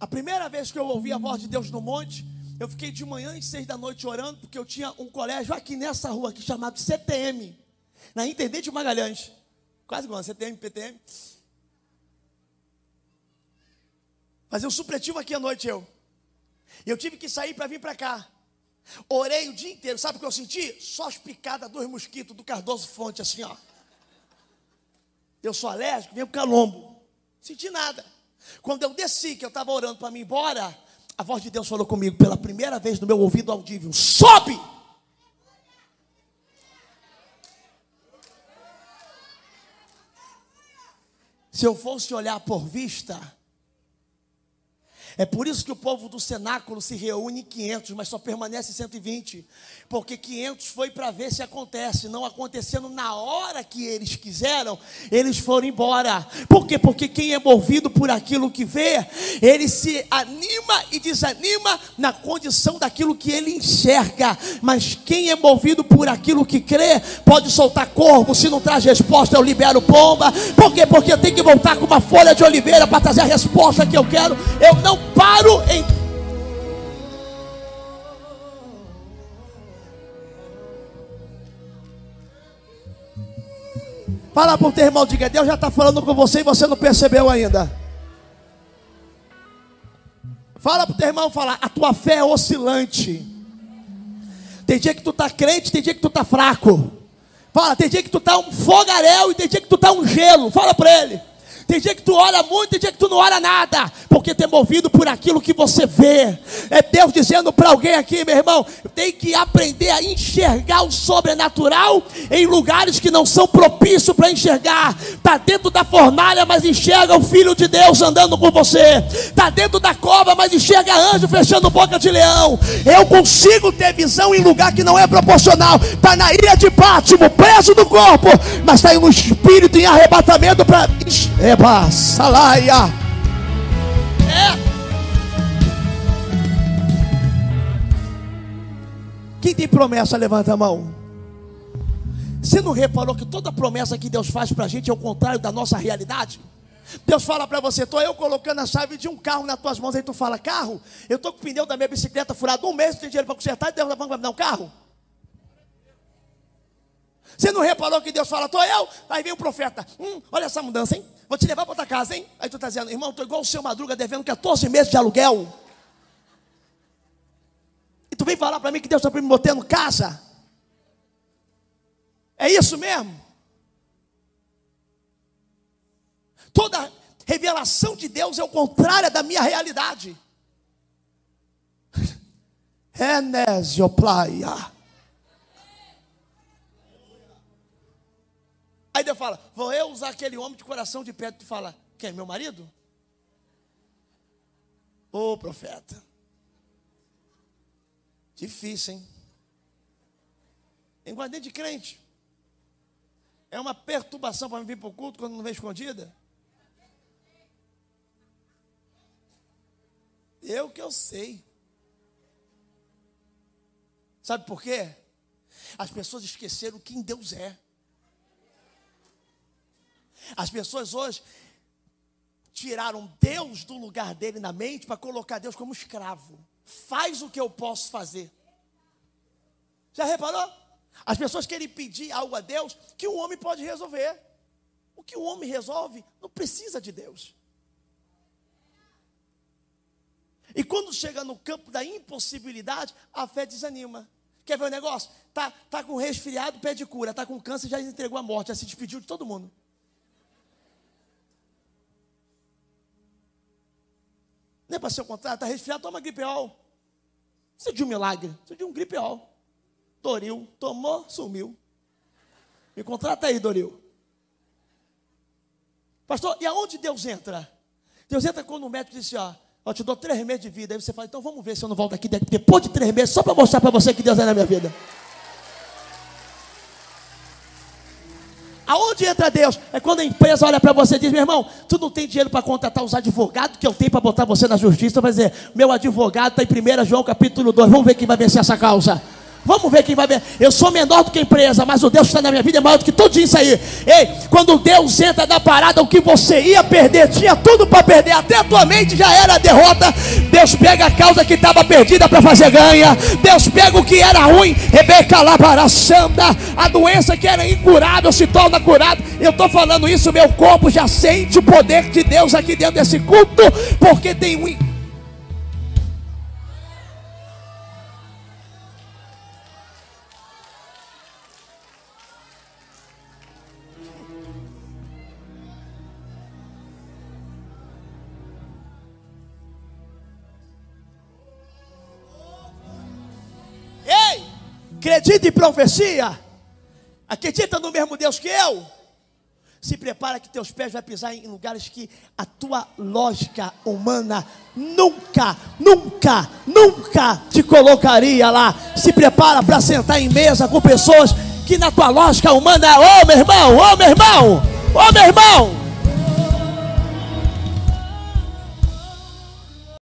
A primeira vez que eu ouvi a voz de Deus no monte, eu fiquei de manhã e seis da noite orando, porque eu tinha um colégio aqui nessa rua aqui chamado CTM, na Intendente Magalhães. Quase igual, CTM, PTM. Fazer um supletivo aqui à noite eu. E eu tive que sair para vir para cá. Orei o dia inteiro. Sabe o que eu senti? Só as picadas dos mosquitos do Cardoso Fonte, assim, ó. Eu sou alérgico, venho calombo. Senti nada. Quando eu desci, que eu estava orando para mim ir embora, a voz de Deus falou comigo pela primeira vez no meu ouvido audível: sobe! Se eu fosse olhar por vista, é por isso que o povo do cenáculo se reúne em 500, mas só permanece 120. Porque 500 foi para ver se acontece. Não acontecendo na hora que eles quiseram, eles foram embora. Por quê? Porque quem é movido por aquilo que vê, ele se anima e desanima na condição daquilo que ele enxerga. Mas quem é movido por aquilo que crê, pode soltar corvo. Se não traz resposta, eu libero pomba. Por quê? Porque eu tenho que voltar com uma folha de oliveira para trazer a resposta que eu quero. Eu não paro em. Fala para o teu irmão, diga, Deus já está falando com você e você não percebeu ainda. Fala para o teu irmão, fala, a tua fé é oscilante. Tem dia que tu está crente, tem dia que tu está fraco. Fala, tem dia que tu está um fogaréu e tem dia que tu está um gelo. Fala para ele. Tem dia que tu ora muito, tem dia que tu não ora nada, porque tu é movido por aquilo que você vê. É Deus dizendo para alguém aqui, meu irmão, tem que aprender a enxergar o sobrenatural em lugares que não são propícios para enxergar. Tá dentro da fornalha, mas enxerga o filho de Deus andando com você. Tá dentro da cova, mas enxerga anjo fechando boca de leão. Eu consigo ter visão em lugar que não é proporcional. Tá na ilha de Pátimo, preso do corpo, mas tá no espírito em arrebatamento para é Reba, Salaia. É. Quem tem promessa, levanta a mão. Você não reparou que toda promessa que Deus faz para a gente é o contrário da nossa realidade? Deus fala para você, estou eu colocando a chave de um carro nas tuas mãos, aí tu fala, carro? Eu estou com o pneu da minha bicicleta furado um mês, não tenho dinheiro para consertar, e Deus vai me dar um carro? Você não reparou que Deus fala, estou eu? Aí vem o profeta, hum, olha essa mudança, hein? Vou te levar para outra casa, hein? Aí tu está dizendo, irmão, estou igual o seu Madruga devendo 14 meses de aluguel. E tu vem falar para mim que Deus está me botando casa. É isso mesmo? Toda revelação de Deus é o contrário da minha realidade. Enesioplaia. Aí Deus fala: Vou eu usar aquele homem de coração de pedra. Tu fala: Quem? Meu marido? Ô oh, profeta. Difícil, hein? Enguardei de crente. É uma perturbação para me vir para o culto quando não vem escondida. Eu que eu sei. Sabe por quê? As pessoas esqueceram quem Deus é. As pessoas hoje tiraram Deus do lugar dele na mente para colocar Deus como escravo. Faz o que eu posso fazer. Já reparou? As pessoas querem pedir algo a Deus que o homem pode resolver. O que o homem resolve não precisa de Deus. E quando chega no campo da impossibilidade, a fé desanima. Quer ver o negócio? Tá, tá com resfriado, pede cura. Tá com câncer, já entregou a morte, já se despediu de todo mundo. Não é para ser o contrário, está resfriado, toma gripeol. É de um milagre, é de um gripeol. Doril, tomou, sumiu. Me contrata aí, Doril. Pastor, e aonde Deus entra? Deus entra quando o médico diz assim, ó, eu te dou três meses de vida. Aí você fala, então vamos ver se eu não volto aqui depois de três meses, só para mostrar para você que Deus é na minha vida. Aonde entra Deus? É quando a empresa olha para você e diz: meu irmão, tu não tem dinheiro para contratar os advogados que eu tenho para botar você na justiça. Vai dizer: meu advogado está em 1 João capítulo 2. Vamos ver quem vai vencer essa causa. Vamos ver quem vai ver. Eu sou menor do que a empresa, mas o Deus que está na minha vida é maior do que tudo isso aí. Ei, quando Deus entra na parada, o que você ia perder, tinha tudo para perder, até a tua mente já era a derrota. Deus pega a causa que estava perdida para fazer ganha. Deus pega o que era ruim, Rebeca Labaraçanda, a doença que era incurável se torna curada. Eu estou falando isso, meu corpo já sente o poder de Deus aqui dentro desse culto, porque tem um acredita em profecia, acredita no mesmo Deus que eu, se prepara que teus pés vão pisar em lugares que a tua lógica humana nunca, nunca, nunca te colocaria lá. Se prepara para sentar em mesa com pessoas que na tua lógica humana, ô oh, meu irmão, ô oh, meu irmão, ô oh, meu irmão,